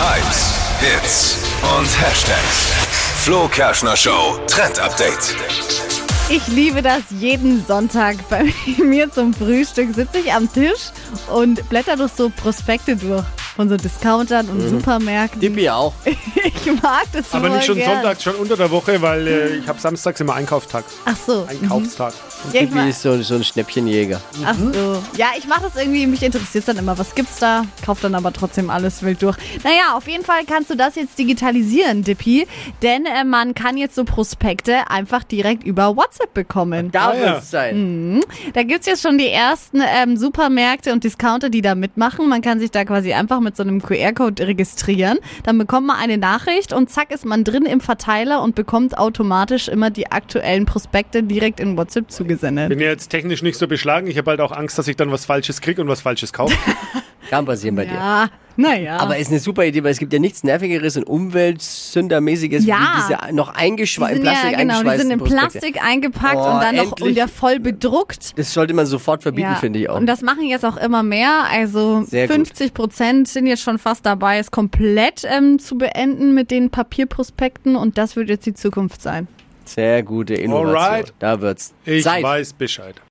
Hypes, Hits und Hashtags. Flo Kerschner Show Trend Update. Ich liebe das jeden Sonntag. Bei mir zum Frühstück sitze ich am Tisch und blätter durch so Prospekte durch von so Discountern und Supermärkten. Dippi auch. Ich mag das so Aber nicht schon gern. sonntags, schon unter der Woche, weil äh, ich habe samstags immer Einkaufstag. Ach so. Einkaufstag. Ja, ich Dippi mag, ist so, so ein Schnäppchenjäger. ach so. Ja, ich mache das irgendwie, mich interessiert dann immer, was gibt's da, kauf dann aber trotzdem alles wild durch. Naja, auf jeden Fall kannst du das jetzt digitalisieren, Dippy, denn äh, man kann jetzt so Prospekte einfach direkt über WhatsApp bekommen. Da Ah, ja. wird es sein. Da gibt's jetzt schon die ersten ähm, Supermärkte und Discounter, die da mitmachen. Man kann sich da quasi einfach mit so einem QR-Code registrieren. Dann bekommt man eine Nachricht und zack ist man drin im Verteiler und bekommt automatisch immer die aktuellen Prospekte direkt in WhatsApp zugesendet. Bin ja jetzt technisch nicht so beschlagen. Ich habe halt auch Angst, dass ich dann was Falsches kriege und was Falsches kaufe. Kann passieren bei dir. Ja, naja. Aber ist eine super Idee, weil es gibt ja nichts Nervigeres und Umweltsündermäßiges Ja. wie diese noch die eingeschweißt, sind Plastik ja, genau, die sind in Prospekte. Plastik eingepackt Oh, und dann noch endlich. und ja voll bedruckt. Das sollte man sofort verbieten, finde ich auch. Und das machen jetzt auch immer mehr. Also Sehr gut. 50 Prozent sind jetzt schon fast dabei, es komplett ähm, zu beenden mit den Papierprospekten. Und das wird jetzt die Zukunft sein. Sehr gute Innovation. Alright. Da wird's Ich Zeit. weiß Bescheid.